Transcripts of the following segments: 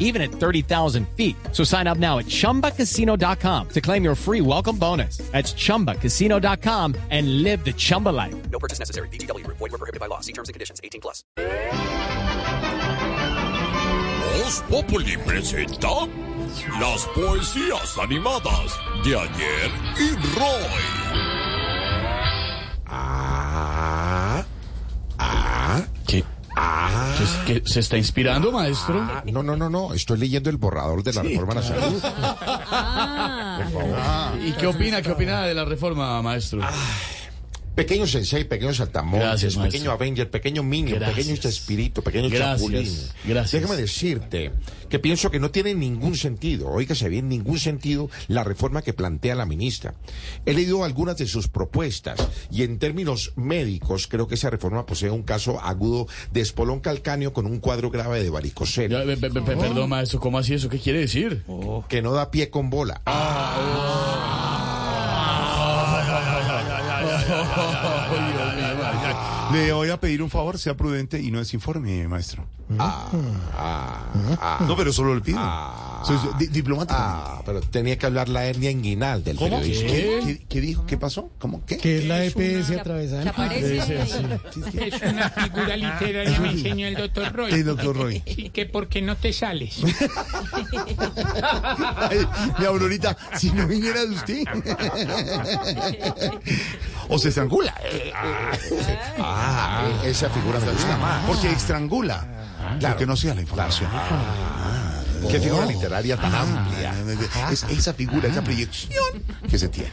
even at 30,000 feet. So sign up now at chumbacasino.com to claim your free welcome bonus. That's chumbacasino.com and live the Chumba life. No purchase necessary. BGW. Void were prohibited by law. See terms and conditions. 18 plus. Voz Populi presenta las poesías animadas de ayer y Roy. Ah. ¿Qué- ¿Se está inspirando, maestro? Ah, No, no, no, no. Estoy leyendo el borrador de la reforma a la salud. ¿Y qué opina, qué opina de la reforma, maestro? Pequeño sensei, pequeño saltamontes, Gracias, maestro. pequeño Avenger, pequeño Minion, Gracias. pequeño Chespirito, pequeño Gracias, Chapulín. gracias. Déjame decirte que pienso que no tiene ningún sentido, oígase bien, ningún sentido la reforma que plantea la ministra. He leído algunas de sus propuestas y en términos médicos creo que esa reforma posee un caso agudo de espolón calcáneo con un cuadro grave de varicocele. Perdón, maestro, ¿cómo así eso? ¿Qué quiere decir? que no da pie con bola. Le voy a pedir un favor, sea prudente y no desinforme, maestro. No, pero solo le pido. Soy di- diplomáticamente. Ah, pero tenía que hablar la hernia inguinal del ¿Cómo? periodista. ¿Qué, qué- qué dijo? ¿Qué pasó? ¿Cómo? ¿Qué? que es la EPS atravesada. Es una figura literaria, me enseñó el doctor Roy. El doctor Roy. Y que por qué no te sales. Ay, mi Aurorita, si no viniera de usted. O se estrangula. Ah, esa figura me gusta más. Porque estrangula. Claro que no sea la información. Qué figura literaria tan amplia. Es esa figura, esa proyección que se tiene.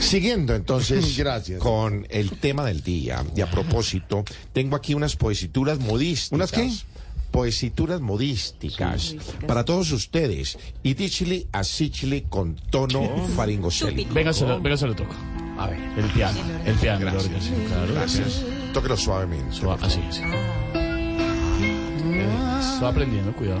Siguiendo entonces Gracias. con el tema del día. Y a propósito, tengo aquí unas poesituras modísticas. ¿Unas qué? Poesituras modísticas para todos ustedes. Y díchile a con tono faringocélico. Venga, se lo, venga, se lo toco. A ver. El piano, el piano, la orquesta, claro. Gracias. Tóquelo suavemente. Suave, Así, así. Estoy aprendiendo, cuidado.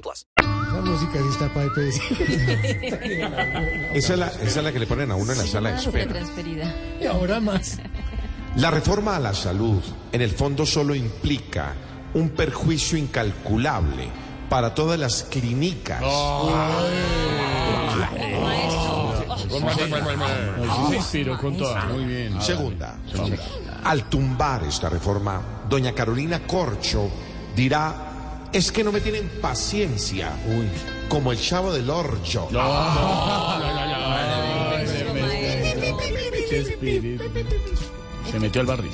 plus. La música para EPS. Esa es, la, esa es la que le ponen a uno en la sala de espera. Y ahora más. La reforma a la salud, en el fondo, solo implica un perjuicio incalculable para todas las clínicas. Bien. Segunda, al tumbar esta reforma, doña Carolina Corcho dirá, es que no me tienen paciencia, como el chavo del orcho. Qué espíritu. Se metió al barril.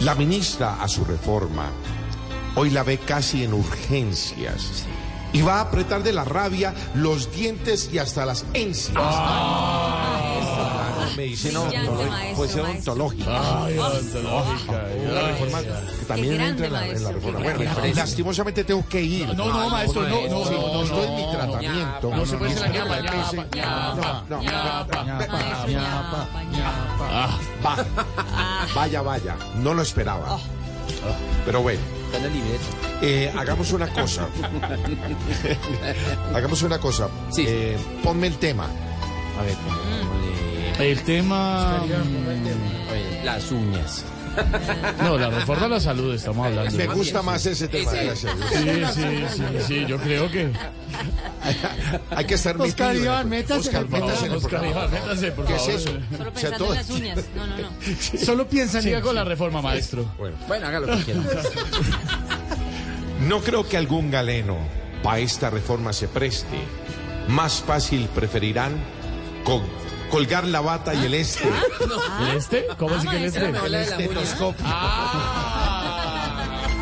La ministra a su reforma, hoy la ve casi en urgencias. Y va a apretar de la rabia los dientes y hasta las encias. Medicina Brillante, ontológica, maestro, puede ser ontológica. Ay, ontológica. Una reforma que también entra en la, en la reforma. Bueno, lastimosamente tengo que ir. No, no, maestro, no, no, Sí, no, no, estoy en no, mi no, tratamiento. No se puede hacer la ñapa, la ñapa, No, no. Ah, Vaya, vaya, no lo esperaba. Pero bueno, eh, hagamos una cosa. hagamos una cosa. Eh, ponme el tema. El tema. Las uñas. No, la reforma a la salud estamos hablando. Me gusta más ese tema de la salud. Sí, sí, sí, sí, yo creo que. Hay que estar Oscar metido Iván, métase. Oscar, métase Oscar. Iván, métase, por ¿Qué es eso? Solo O sea, pensando en las uñas. No, no, no. Solo piensan Siga en con la reforma, maestro. Bueno, hágalo que quiera. No creo que algún galeno para esta reforma se preste. Más fácil preferirán con colgar la bata y el este. Ah, ¿El este? ¿Cómo así que el este? Ah, no, la de estetoscopio. Ah.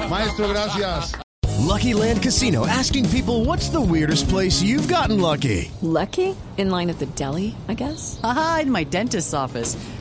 Maestro, gracias. Lucky Land Casino asking people what's the weirdest place you've gotten lucky? Lucky? In line at the deli, I guess? Aha, in my dentist's office.